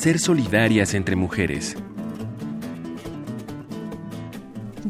ser solidarias entre mujeres.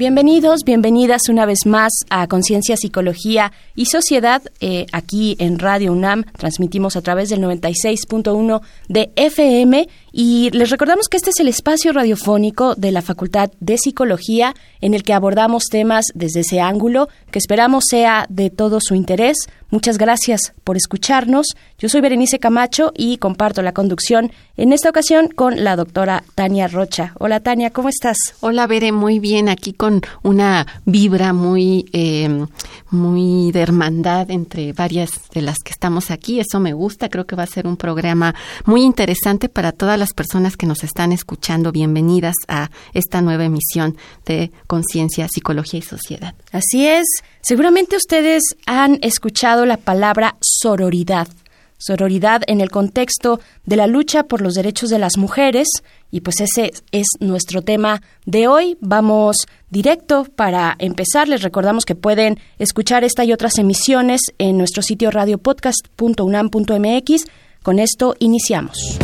Bienvenidos, bienvenidas una vez más a Conciencia, Psicología y Sociedad. Eh, aquí en Radio UNAM transmitimos a través del 96.1 de FM y les recordamos que este es el espacio radiofónico de la Facultad de Psicología en el que abordamos temas desde ese ángulo que esperamos sea de todo su interés. Muchas gracias por escucharnos. Yo soy Berenice Camacho y comparto la conducción en esta ocasión con la doctora Tania Rocha. Hola Tania, ¿cómo estás? Hola Bere, muy bien, aquí con una vibra muy, eh, muy de hermandad entre varias de las que estamos aquí. Eso me gusta, creo que va a ser un programa muy interesante para todas las personas que nos están escuchando. Bienvenidas a esta nueva emisión de Conciencia, Psicología y Sociedad. Así es, seguramente ustedes han escuchado la palabra sororidad. Sororidad en el contexto de la lucha por los derechos de las mujeres y pues ese es nuestro tema de hoy. Vamos directo para empezar. Les recordamos que pueden escuchar esta y otras emisiones en nuestro sitio radiopodcast.unam.mx. Con esto iniciamos.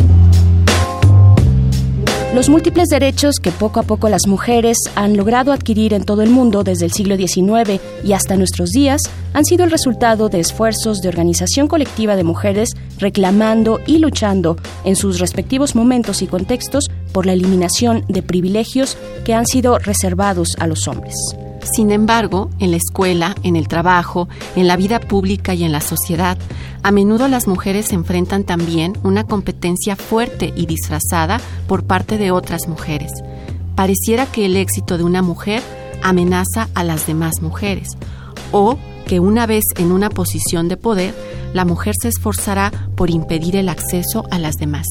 Los múltiples derechos que poco a poco las mujeres han logrado adquirir en todo el mundo desde el siglo XIX y hasta nuestros días han sido el resultado de esfuerzos de organización colectiva de mujeres reclamando y luchando en sus respectivos momentos y contextos por la eliminación de privilegios que han sido reservados a los hombres. Sin embargo, en la escuela, en el trabajo, en la vida pública y en la sociedad, a menudo las mujeres enfrentan también una competencia fuerte y disfrazada por parte de otras mujeres. Pareciera que el éxito de una mujer amenaza a las demás mujeres, o que una vez en una posición de poder, la mujer se esforzará por impedir el acceso a las demás.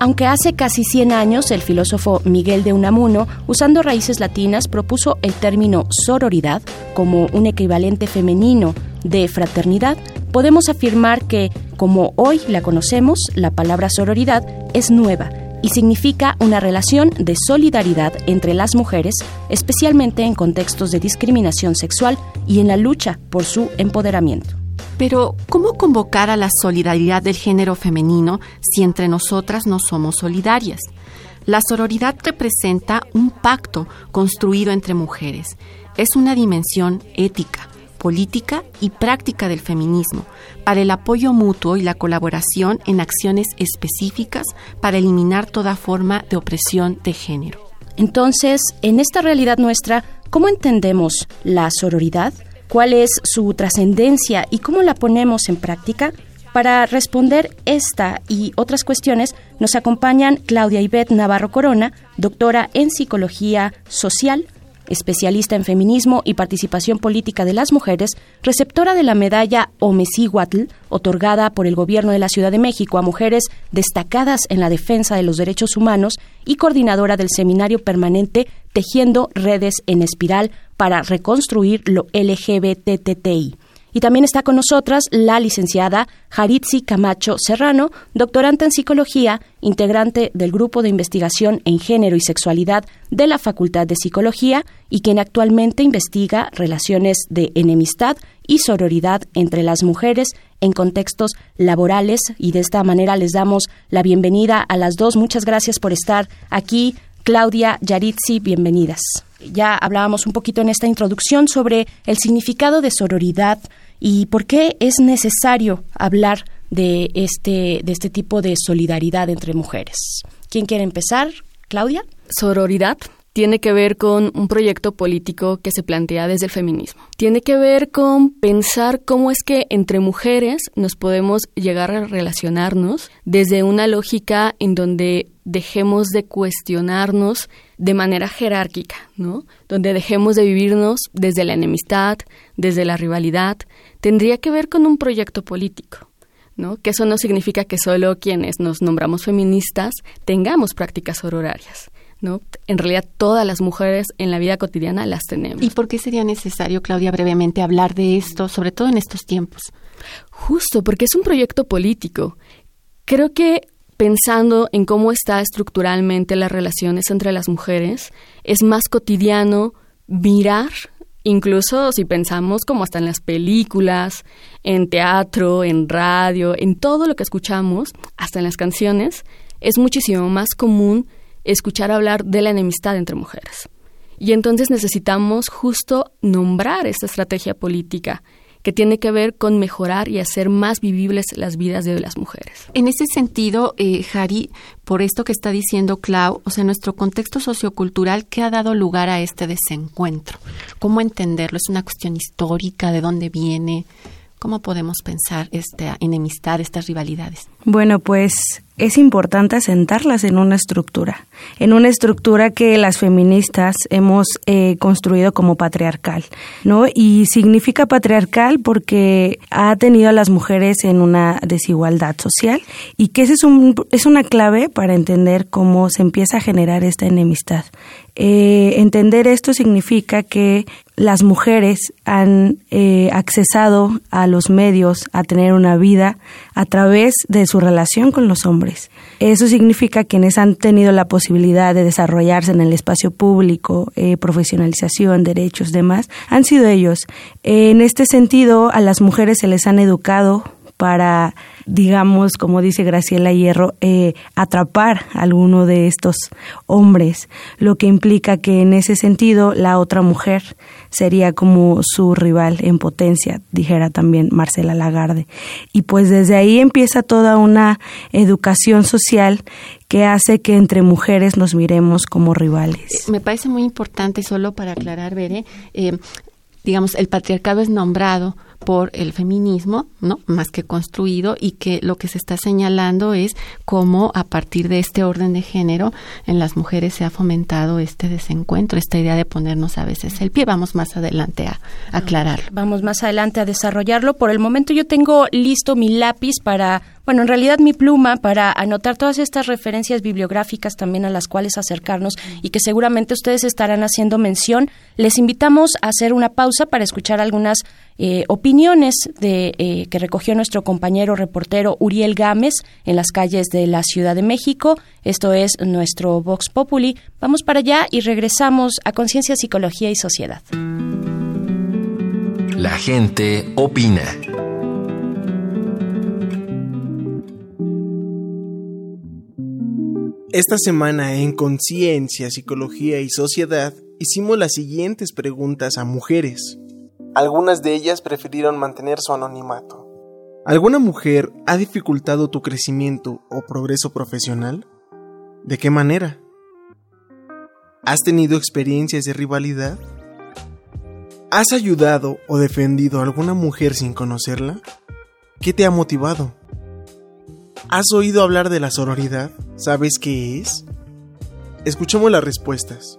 Aunque hace casi 100 años el filósofo Miguel de Unamuno, usando raíces latinas, propuso el término sororidad como un equivalente femenino de fraternidad, podemos afirmar que, como hoy la conocemos, la palabra sororidad es nueva y significa una relación de solidaridad entre las mujeres, especialmente en contextos de discriminación sexual y en la lucha por su empoderamiento. Pero, ¿cómo convocar a la solidaridad del género femenino si entre nosotras no somos solidarias? La sororidad representa un pacto construido entre mujeres. Es una dimensión ética, política y práctica del feminismo para el apoyo mutuo y la colaboración en acciones específicas para eliminar toda forma de opresión de género. Entonces, en esta realidad nuestra, ¿cómo entendemos la sororidad? cuál es su trascendencia y cómo la ponemos en práctica. Para responder esta y otras cuestiones nos acompañan Claudia Ivette Navarro Corona, doctora en Psicología Social, especialista en feminismo y participación política de las mujeres, receptora de la medalla Omecíhuatl, otorgada por el Gobierno de la Ciudad de México a mujeres destacadas en la defensa de los derechos humanos y coordinadora del seminario permanente Tejiendo redes en espiral para reconstruir lo LGBTTI. Y también está con nosotras la licenciada Jaritzi Camacho Serrano, doctorante en psicología, integrante del Grupo de Investigación en Género y Sexualidad de la Facultad de Psicología y quien actualmente investiga relaciones de enemistad y sororidad entre las mujeres en contextos laborales. Y de esta manera les damos la bienvenida a las dos. Muchas gracias por estar aquí. Claudia Yaritzi, bienvenidas. Ya hablábamos un poquito en esta introducción sobre el significado de sororidad y por qué es necesario hablar de este, de este tipo de solidaridad entre mujeres. ¿Quién quiere empezar? Claudia. Sororidad tiene que ver con un proyecto político que se plantea desde el feminismo. Tiene que ver con pensar cómo es que entre mujeres nos podemos llegar a relacionarnos desde una lógica en donde dejemos de cuestionarnos de manera jerárquica, ¿no? Donde dejemos de vivirnos desde la enemistad, desde la rivalidad, tendría que ver con un proyecto político. ¿no? Que eso no significa que solo quienes nos nombramos feministas tengamos prácticas sororarias. ¿no? En realidad todas las mujeres en la vida cotidiana las tenemos. ¿Y por qué sería necesario, Claudia, brevemente hablar de esto, sobre todo en estos tiempos? Justo, porque es un proyecto político. Creo que pensando en cómo está estructuralmente las relaciones entre las mujeres, es más cotidiano mirar, incluso si pensamos como hasta en las películas, en teatro, en radio, en todo lo que escuchamos, hasta en las canciones, es muchísimo más común escuchar hablar de la enemistad entre mujeres. Y entonces necesitamos justo nombrar esta estrategia política que tiene que ver con mejorar y hacer más vivibles las vidas de las mujeres. En ese sentido, eh, Jari, por esto que está diciendo Clau, o sea, nuestro contexto sociocultural, ¿qué ha dado lugar a este desencuentro? ¿Cómo entenderlo? ¿Es una cuestión histórica? ¿De dónde viene? ¿Cómo podemos pensar esta enemistad, estas rivalidades? Bueno, pues es importante asentarlas en una estructura, en una estructura que las feministas hemos eh, construido como patriarcal, ¿no? Y significa patriarcal porque ha tenido a las mujeres en una desigualdad social y que ese es, un, es una clave para entender cómo se empieza a generar esta enemistad. Eh, entender esto significa que las mujeres han eh, accesado a los medios, a tener una vida a través de su relación con los hombres. Eso significa quienes han tenido la posibilidad de desarrollarse en el espacio público, eh, profesionalización, derechos, demás, han sido ellos. en este sentido, a las mujeres se les han educado para, digamos, como dice Graciela Hierro, eh, atrapar a alguno de estos hombres, lo que implica que en ese sentido la otra mujer sería como su rival en potencia, dijera también Marcela Lagarde. Y pues desde ahí empieza toda una educación social que hace que entre mujeres nos miremos como rivales. Me parece muy importante, solo para aclarar, Bere, eh, digamos, el patriarcado es nombrado por el feminismo, ¿no? Más que construido y que lo que se está señalando es cómo a partir de este orden de género en las mujeres se ha fomentado este desencuentro, esta idea de ponernos a veces el pie. Vamos más adelante a, aclararlo. Vamos más adelante a desarrollarlo. Por el momento yo tengo listo mi lápiz para bueno, en realidad mi pluma para anotar todas estas referencias bibliográficas también a las cuales acercarnos y que seguramente ustedes estarán haciendo mención. Les invitamos a hacer una pausa para escuchar algunas eh, opiniones de, eh, que recogió nuestro compañero reportero Uriel Gámez en las calles de la Ciudad de México. Esto es nuestro Vox Populi. Vamos para allá y regresamos a Conciencia, Psicología y Sociedad. La gente opina. Esta semana en Conciencia, Psicología y Sociedad hicimos las siguientes preguntas a mujeres. Algunas de ellas prefirieron mantener su anonimato. ¿Alguna mujer ha dificultado tu crecimiento o progreso profesional? ¿De qué manera? ¿Has tenido experiencias de rivalidad? ¿Has ayudado o defendido a alguna mujer sin conocerla? ¿Qué te ha motivado? ¿Has oído hablar de la sororidad? ¿Sabes qué es? Escuchemos las respuestas.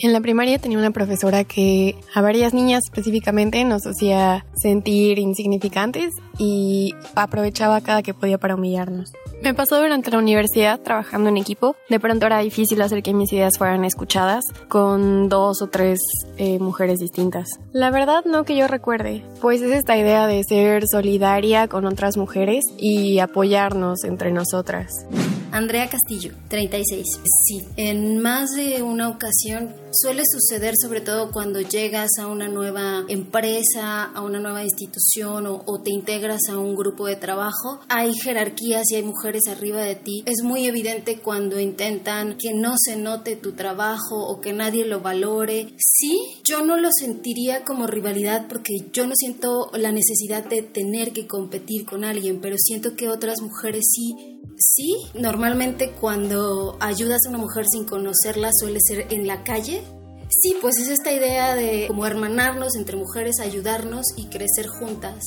En la primaria tenía una profesora que a varias niñas específicamente nos hacía sentir insignificantes y aprovechaba cada que podía para humillarnos. Me pasó durante la universidad trabajando en equipo. De pronto era difícil hacer que mis ideas fueran escuchadas con dos o tres eh, mujeres distintas. La verdad no que yo recuerde, pues es esta idea de ser solidaria con otras mujeres y apoyarnos entre nosotras. Andrea Castillo, 36. Sí, en más de una ocasión suele suceder sobre todo cuando llegas a una nueva empresa, a una nueva institución o, te integras a un grupo de trabajo. Hay jerarquías y hay mujeres arriba de ti. Es muy evidente cuando intentan que no se note tu trabajo o que nadie lo valore. Sí, yo no lo sentiría como rivalidad porque yo no siento la necesidad de tener que competir con alguien, pero siento que otras mujeres sí Sí, normalmente cuando ayudas a una mujer sin conocerla suele ser en la calle. Sí, pues es esta idea de como hermanarnos entre mujeres, ayudarnos y crecer juntas.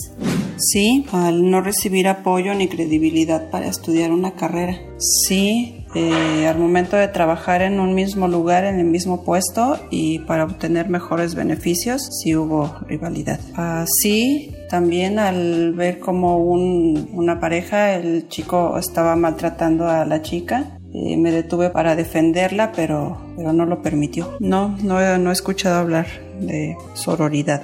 Sí, al no recibir apoyo ni credibilidad para estudiar una carrera. Sí, eh, al momento de trabajar en un mismo lugar, en el mismo puesto y para obtener mejores beneficios, sí hubo rivalidad. Así, También al ver como una pareja, el chico estaba maltratando a la chica, eh, me detuve para defenderla, pero, pero no lo permitió. No, no, no he escuchado hablar de sororidad.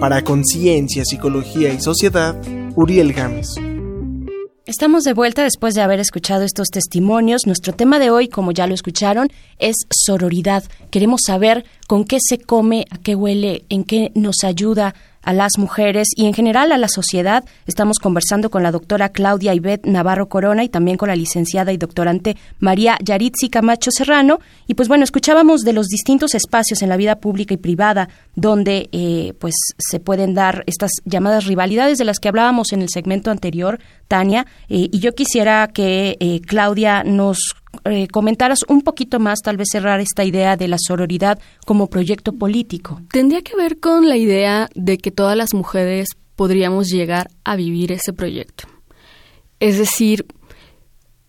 Para Conciencia, Psicología y Sociedad, Uriel Gámez. Estamos de vuelta después de haber escuchado estos testimonios. Nuestro tema de hoy, como ya lo escucharon, es sororidad. Queremos saber con qué se come, a qué huele, en qué nos ayuda a las mujeres y en general a la sociedad. Estamos conversando con la doctora Claudia Ivette Navarro Corona y también con la licenciada y doctorante María Yaritzi Camacho Serrano. Y pues bueno, escuchábamos de los distintos espacios en la vida pública y privada donde eh, pues se pueden dar estas llamadas rivalidades de las que hablábamos en el segmento anterior, Tania. Eh, y yo quisiera que eh, Claudia nos eh, comentaras un poquito más, tal vez cerrar esta idea de la sororidad como proyecto político. Tendría que ver con la idea de que todas las mujeres podríamos llegar a vivir ese proyecto. Es decir,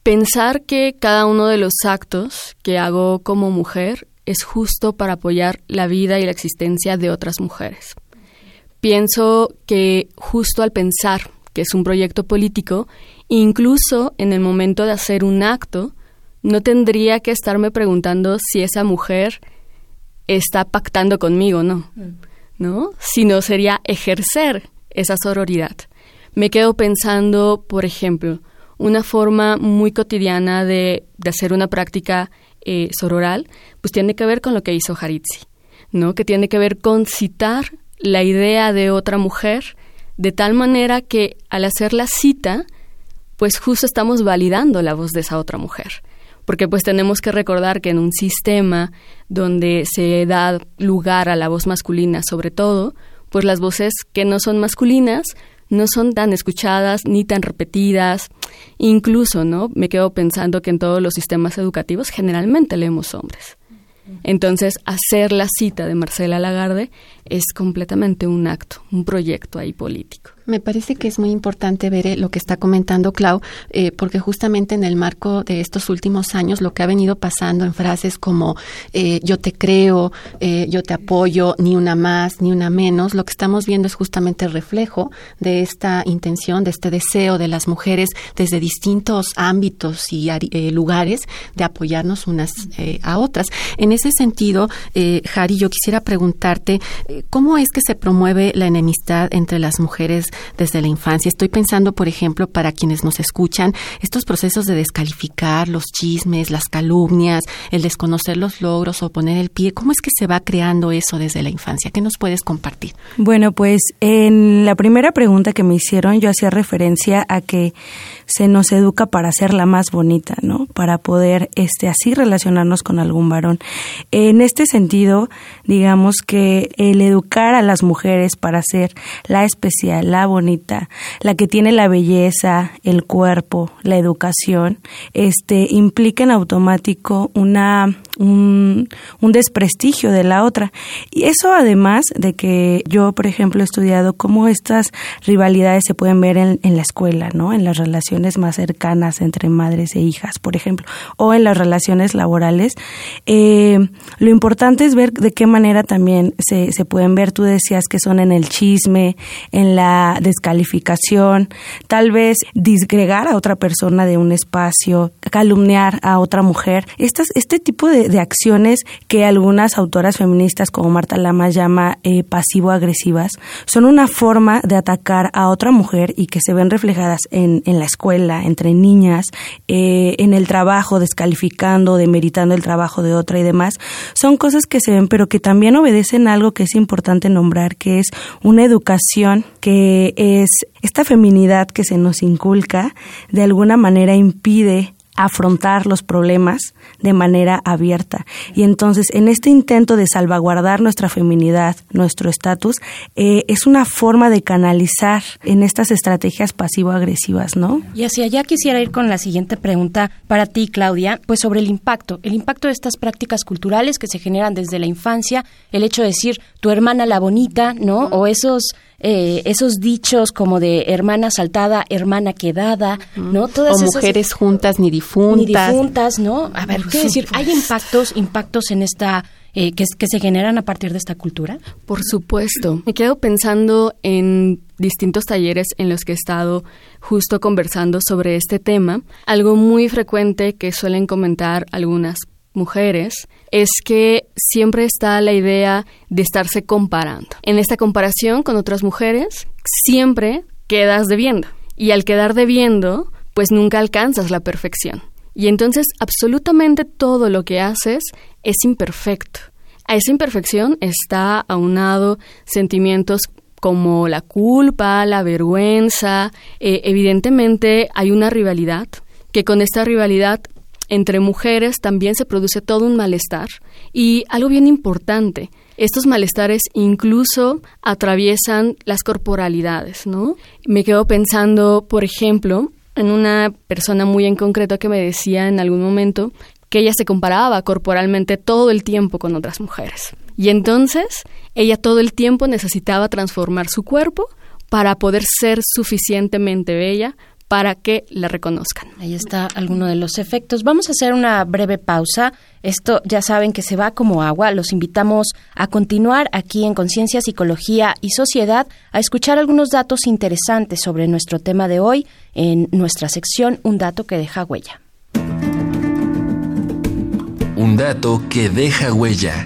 pensar que cada uno de los actos que hago como mujer es justo para apoyar la vida y la existencia de otras mujeres. Pienso que justo al pensar que es un proyecto político, incluso en el momento de hacer un acto, no tendría que estarme preguntando si esa mujer está pactando conmigo, no, mm. ¿no? Sino sería ejercer esa sororidad. Me quedo pensando, por ejemplo, una forma muy cotidiana de, hacer una práctica eh, sororal, pues tiene que ver con lo que hizo Haritzi, ¿no? Que tiene que ver con citar la idea de otra mujer de tal manera que al hacer la cita, pues justo estamos validando la voz de esa otra mujer porque pues tenemos que recordar que en un sistema donde se da lugar a la voz masculina sobre todo, pues las voces que no son masculinas no son tan escuchadas ni tan repetidas. Incluso, ¿no? Me quedo pensando que en todos los sistemas educativos generalmente leemos hombres. Entonces, hacer la cita de Marcela Lagarde es completamente un acto, un proyecto ahí político. Me parece que es muy importante ver eh, lo que está comentando Clau, eh, porque justamente en el marco de estos últimos años lo que ha venido pasando en frases como eh, yo te creo, yo te apoyo, ni una más, ni una menos, lo que estamos viendo es justamente el reflejo de esta intención, de este deseo de las mujeres desde distintos ámbitos y lugares de apoyarnos unas a otras. En ese sentido, Jari, yo quisiera preguntarte, ¿cómo es que se promueve la enemistad entre las mujeres desde la infancia. Estoy pensando, por ejemplo, para quienes nos escuchan, estos procesos de descalificar los chismes, las calumnias, el desconocer los logros o poner el pie. ¿Cómo es que se va creando eso desde la infancia? ¿Qué nos puedes compartir? Bueno, pues en la primera pregunta que me hicieron yo hacía referencia a que se nos educa para ser la más bonita, ¿no? Para poder este así relacionarnos con algún varón. En este sentido, digamos que el educar a las mujeres para ser la especial, la bonita, la que tiene la belleza, el cuerpo, la educación, este implica en automático una un, desprestigio de la otra. Y eso además de que yo, por ejemplo, he estudiado cómo estas rivalidades se pueden ver en, en la escuela, ¿no? En las relaciones más cercanas entre madres e hijas, por ejemplo, o en las relaciones laborales. Eh, lo importante es ver de qué manera también se, se pueden ver. Tú decías que son en el chisme, en la descalificación, tal vez disgregar a otra persona de un espacio, calumniar a otra mujer. Estas, este tipo de, acciones que algunas autoras feministas como Marta Lama llama eh, pasivo-agresivas son una forma de atacar a otra mujer y que se ven reflejadas en, en la escuela, entre niñas, eh, en el trabajo, descalificando, demeritando el trabajo de otra y demás. Son cosas que se ven, pero que también obedecen algo que es importante nombrar, que es una educación es esta feminidad que se nos inculca, de alguna manera impide afrontar los problemas de manera abierta. Y entonces, en este intento de salvaguardar nuestra feminidad, nuestro estatus, eh, es una forma de canalizar en estas estrategias pasivo-agresivas, ¿no? Y hacia allá quisiera ir con la siguiente pregunta para ti, Claudia, pues sobre el impacto, el impacto de estas prácticas culturales que se generan desde la infancia, el hecho de decir tu hermana la bonita, ¿no? O esos eh, esos dichos como de hermana saltada, hermana quedada, ¿no? Todas o mujeres juntas ni difuntas. Ni difuntas, ¿no? A ver, ¿qué decir? ¿Hay impactos, impactos en esta eh, que, que, se generan a partir de esta cultura? Por supuesto. Me quedo pensando en distintos talleres en los que he estado justo conversando sobre este tema. Algo muy frecuente que suelen comentar algunas mujeres es que siempre está la idea de estarse comparando. En esta comparación con otras mujeres, siempre quedas debiendo. Y al quedar debiendo, pues nunca alcanzas la perfección. Y entonces absolutamente todo lo que haces es imperfecto. A esa imperfección está aunado sentimientos como la culpa, la vergüenza. Eh, evidentemente hay una rivalidad, que con esta rivalidad entre mujeres también se produce todo un malestar. Y algo bien importante, estos malestares incluso atraviesan las corporalidades, ¿no? Me quedo pensando, por ejemplo, en una persona muy en concreto que me decía en algún momento que ella se comparaba corporalmente todo el tiempo con otras mujeres. Y entonces ella todo el tiempo necesitaba transformar su cuerpo para poder ser suficientemente bella para que la reconozcan. Ahí está alguno de los efectos. Vamos a hacer una breve pausa. Esto ya saben que se va como agua. Los invitamos a continuar aquí en Conciencia, Psicología y Sociedad a escuchar algunos datos interesantes sobre nuestro tema de hoy en nuestra sección Un dato que deja huella. Un dato que deja huella.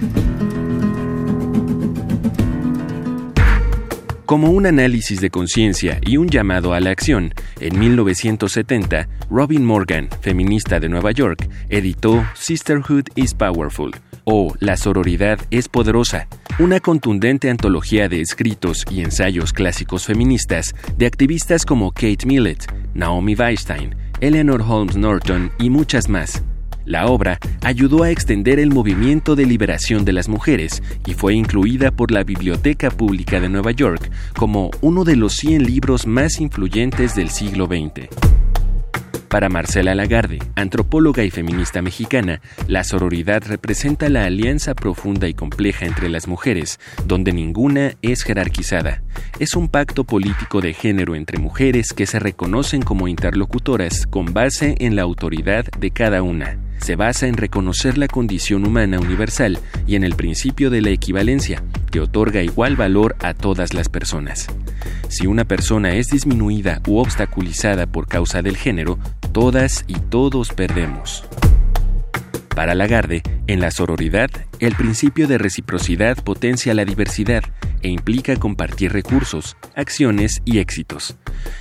Como un análisis de conciencia y un llamado a la acción, en 1970, Robin Morgan, feminista de Nueva York, editó Sisterhood is Powerful, o La sororidad es poderosa, una contundente antología de escritos y ensayos clásicos feministas de activistas como Kate Millett, Naomi Weinstein, Eleanor Holmes Norton y muchas más. La obra ayudó a extender el movimiento de liberación de las mujeres y fue incluida por la Biblioteca Pública de Nueva York como uno de los 100 libros más influyentes del siglo XX. Para Marcela Lagarde, antropóloga y feminista mexicana, la sororidad representa la alianza profunda y compleja entre las mujeres, donde ninguna es jerarquizada. Es un pacto político de género entre mujeres que se reconocen como interlocutoras con base en la autoridad de cada una se basa en reconocer la condición humana universal y en el principio de la equivalencia, que otorga igual valor a todas las personas. Si una persona es disminuida u obstaculizada por causa del género, todas y todos perdemos. Para Lagarde, en la sororidad, el principio de reciprocidad potencia la diversidad e implica compartir recursos, acciones y éxitos.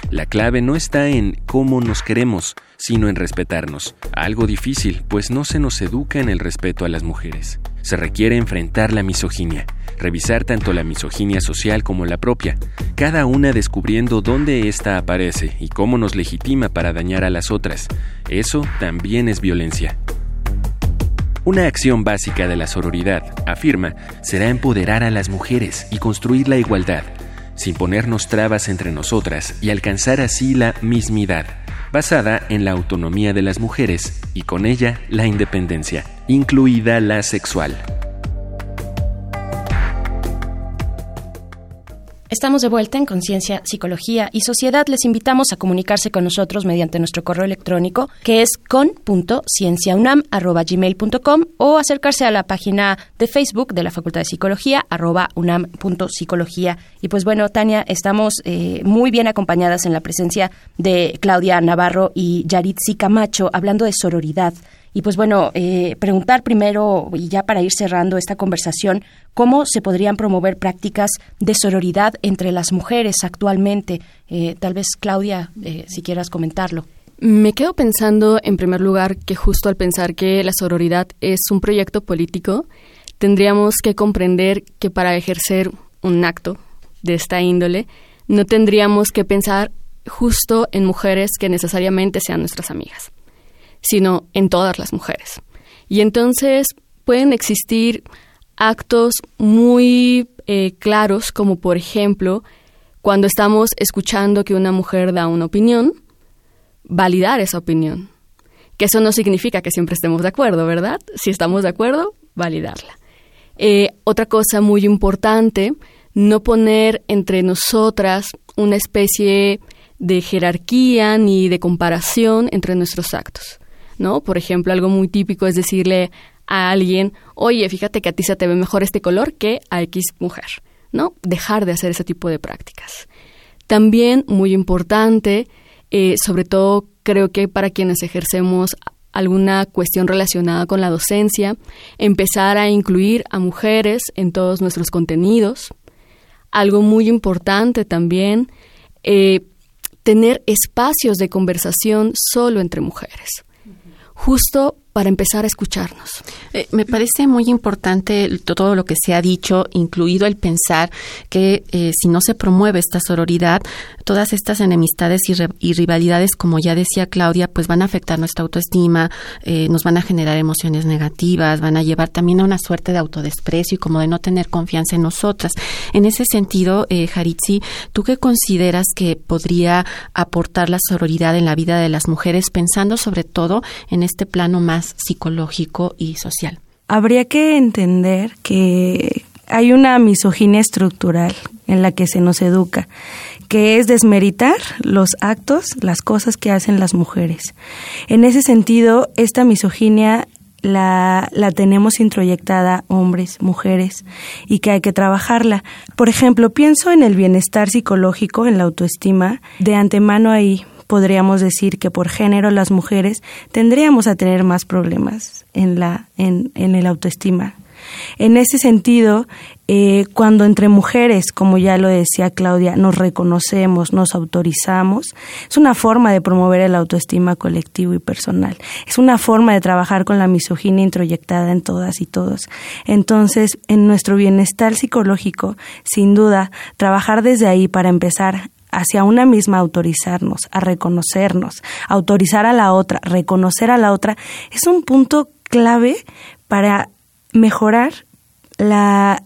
La clave no está en cómo nos queremos, sino en respetarnos. Algo difícil, pues no se nos educa en el respeto a las mujeres. Se requiere enfrentar la misoginia, revisar tanto la misoginia social como la propia, cada una descubriendo dónde ésta aparece y cómo nos legitima para dañar a las otras. Eso también es violencia. Una acción básica de la sororidad, afirma, será empoderar a las mujeres y construir la igualdad, sin ponernos trabas entre nosotras y alcanzar así la mismidad basada en la autonomía de las mujeres y con ella la independencia, incluida la sexual. Estamos de vuelta en Conciencia, Psicología y Sociedad. Les invitamos a comunicarse con nosotros mediante nuestro correo electrónico que es con.cienciaunam.gmail.com o acercarse a la página de Facebook de la Facultad de Psicología arroba unam.psicología. Y pues bueno, Tania, estamos eh, muy bien acompañadas en la presencia de Claudia Navarro y Yaritzi Camacho hablando de sororidad. Y pues bueno, eh, preguntar primero, y ya para ir cerrando esta conversación, cómo se podrían promover prácticas de sororidad entre las mujeres actualmente. Eh, tal vez, Claudia, eh, si quieras comentarlo. Me quedo pensando, en primer lugar, que justo al pensar que la sororidad es un proyecto político, tendríamos que comprender que para ejercer un acto de esta índole, no tendríamos que pensar justo en mujeres que necesariamente sean nuestras amigas sino en todas las mujeres. Y entonces pueden existir actos muy eh, claros, como por ejemplo, cuando estamos escuchando que una mujer da una opinión, validar esa opinión. Que eso no significa que siempre estemos de acuerdo, ¿verdad? Si estamos de acuerdo, validarla. Eh, otra cosa muy importante no poner entre nosotras una especie de jerarquía ni de comparación entre nuestros actos, ¿no? Por ejemplo, algo muy típico es decirle a alguien, oye, fíjate que a ti se te ve mejor este color que a X mujer, ¿no? Dejar de hacer ese tipo de prácticas. También, muy importante, eh, sobre todo creo que para quienes ejercemos alguna cuestión relacionada con la docencia, empezar a incluir a mujeres en todos nuestros contenidos. Algo muy importante también, eh, tener espacios de conversación solo entre mujeres. Justo para empezar a escucharnos. Eh, me parece muy importante todo lo que se ha dicho, incluido el pensar que eh, si no se promueve esta sororidad, todas estas enemistades y, rivalidades, como ya decía Claudia, pues van a afectar nuestra autoestima, eh, nos van a generar emociones negativas, van a llevar también a una suerte de autodesprecio y como de no tener confianza en nosotras. En ese sentido, Haritzi, ¿tú qué consideras que podría aportar la sororidad en la vida de las mujeres, pensando sobre todo en este plano más psicológico y social. Habría que entender que hay una misoginia estructural en la que se nos educa, que es desmeritar los actos, las cosas que hacen las mujeres. En ese sentido, esta misoginia la, la, tenemos introyectada hombres, mujeres, y que hay que trabajarla. Por ejemplo, pienso en el bienestar psicológico, en la autoestima, de antemano ahí podríamos decir que por género las mujeres tendríamos a tener más problemas en la en, en el autoestima. En ese sentido, eh, cuando entre mujeres, como ya lo decía Claudia, nos reconocemos, nos autorizamos, es una forma de promover el autoestima colectivo y personal. Es una forma de trabajar con la misoginia introyectada en todas y todos. Entonces, en nuestro bienestar psicológico, sin duda, trabajar desde ahí para empezar hacia una misma autorizarnos, a reconocernos, autorizar a la otra, reconocer a la otra, es un punto clave para mejorar la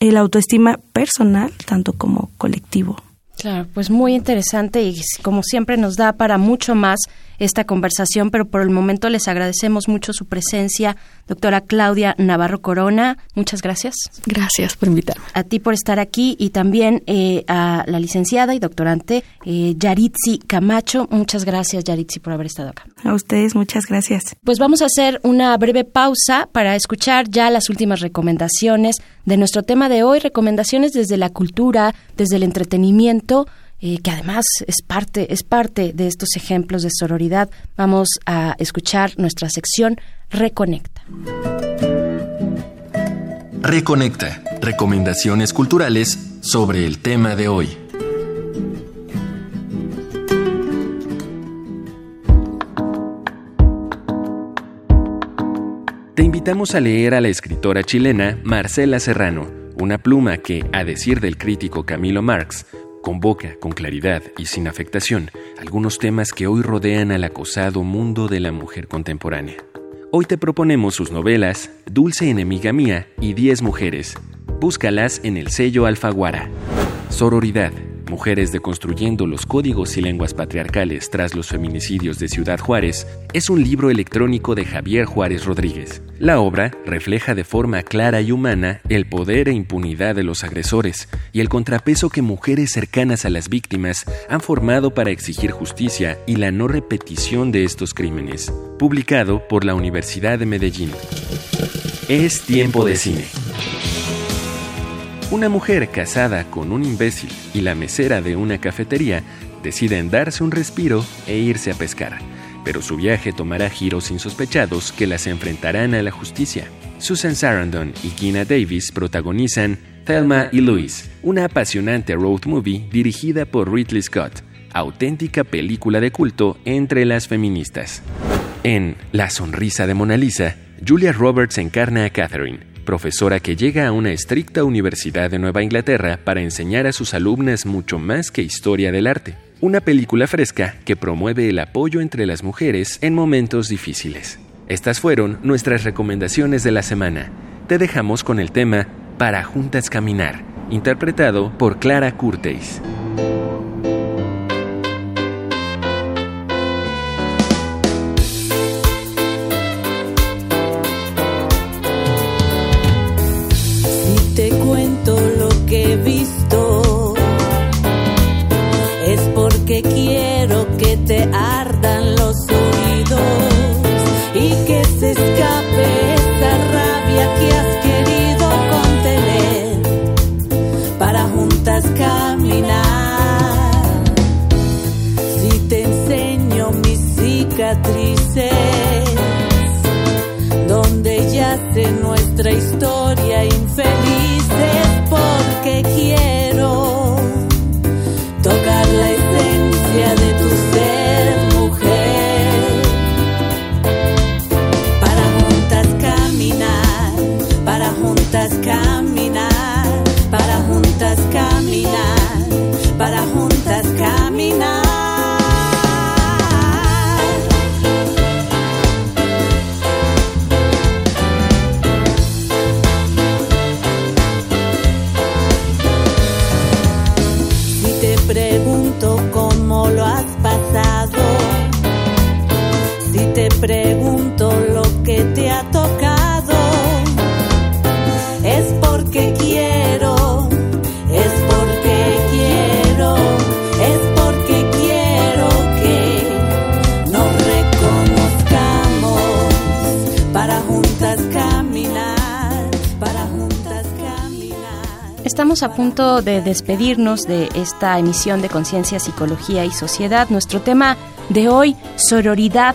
el autoestima personal tanto como colectivo. Claro, pues muy interesante y como siempre nos da para mucho más esta conversación, pero por el momento les agradecemos mucho su presencia, doctora Claudia Navarro Corona. Muchas gracias. Gracias por invitarme. A ti por estar aquí y también eh, a la licenciada y doctorante eh, Yaritzi Camacho. Muchas gracias, Yaritzi, por haber estado acá. A ustedes, muchas gracias. Pues vamos a hacer una breve pausa para escuchar ya las últimas recomendaciones de nuestro tema de hoy, recomendaciones desde la cultura, desde el entretenimiento eh, que además es parte, es parte de estos ejemplos de sororidad. Vamos a escuchar nuestra sección Reconecta. Reconecta. Recomendaciones culturales sobre el tema de hoy. Te invitamos a leer a la escritora chilena Marcela Serrano, una pluma que, a decir del crítico Camilo Marx, convoca con claridad y sin afectación algunos temas que hoy rodean al acosado mundo de la mujer contemporánea. Hoy te proponemos sus novelas Dulce Enemiga Mía y Diez Mujeres. Búscalas en el sello Alfaguara. Sororidad, Mujeres deconstruyendo los códigos y lenguas patriarcales tras los feminicidios de Ciudad Juárez, es un libro electrónico de Javier Juárez Rodríguez. La obra refleja de forma clara y humana el poder e impunidad de los agresores y el contrapeso que mujeres cercanas a las víctimas han formado para exigir justicia y la no repetición de estos crímenes. Publicado por la Universidad de Medellín. Es tiempo de cine. Una mujer casada con un imbécil y la mesera de una cafetería deciden darse un respiro e irse a pescar, pero su viaje tomará giros insospechados que las enfrentarán a la justicia. Susan Sarandon y Gina Davis protagonizan Thelma y Louise, una apasionante road movie dirigida por Ridley Scott, auténtica película de culto entre las feministas. En La sonrisa de Mona Lisa, Julia Roberts encarna a Catherine, profesora que llega a una estricta universidad de Nueva Inglaterra para enseñar a sus alumnas mucho más que historia del arte. Una película fresca que promueve el apoyo entre las mujeres en momentos difíciles. Estas fueron nuestras recomendaciones de la semana. Te dejamos con el tema Para Juntas Caminar, interpretado por Clara Curteis. Historia a punto de despedirnos de esta emisión de Conciencia, Psicología y Sociedad. Nuestro tema de hoy, sororidad.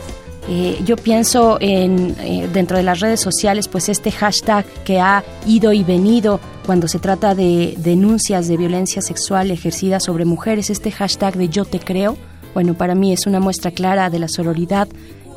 Eh, yo pienso en eh, dentro de las redes sociales, pues este hashtag que ha ido y venido cuando se trata de denuncias de violencia sexual ejercida sobre mujeres, este hashtag de yo te creo, bueno, para mí es una muestra clara de la sororidad.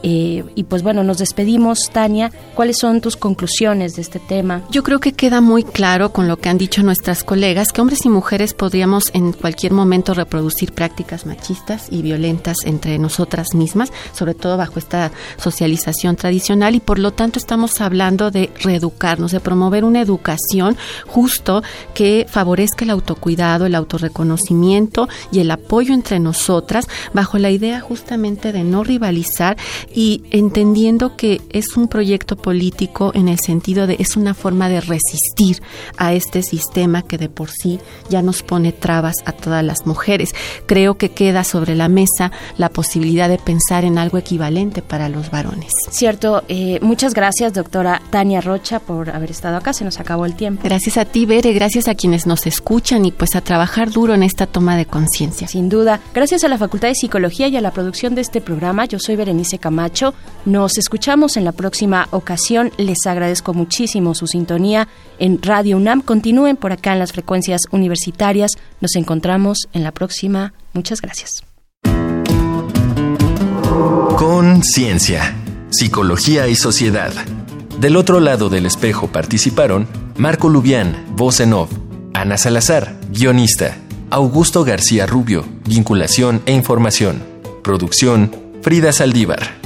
Eh, y pues bueno, nos despedimos, Tania. ¿Cuáles son tus conclusiones de este tema? Yo creo que queda muy claro con lo que han dicho nuestras colegas que hombres y mujeres podríamos en cualquier momento reproducir prácticas machistas y violentas entre nosotras mismas, sobre todo bajo esta socialización tradicional y por lo tanto estamos hablando de reeducarnos, de promover una educación justo que favorezca el autocuidado, el autorreconocimiento y el apoyo entre nosotras bajo la idea justamente de no rivalizar y entendiendo que es un proyecto político en el sentido de es una forma de resistir a este sistema que de por sí ya nos pone trabas a todas las mujeres. Creo que queda sobre la mesa la posibilidad de pensar en algo equivalente para los varones. Cierto, eh, muchas gracias doctora Tania Rocha por haber estado acá, se nos acabó el tiempo. Gracias a ti, Bere, gracias a quienes nos escuchan y pues a trabajar duro en esta toma de conciencia. Sin duda, gracias a la Facultad de Psicología y a la producción de este programa, yo soy Berenice Nos escuchamos en la próxima ocasión. Les agradezco muchísimo su sintonía en Radio UNAM. Continúen por acá en las frecuencias universitarias. Nos encontramos en la próxima. Muchas gracias. Conciencia, psicología y sociedad. Del otro lado del espejo participaron Marco Lubián, voz en Ana Salazar, guionista, Augusto García Rubio, vinculación e información, producción, Frida Saldívar.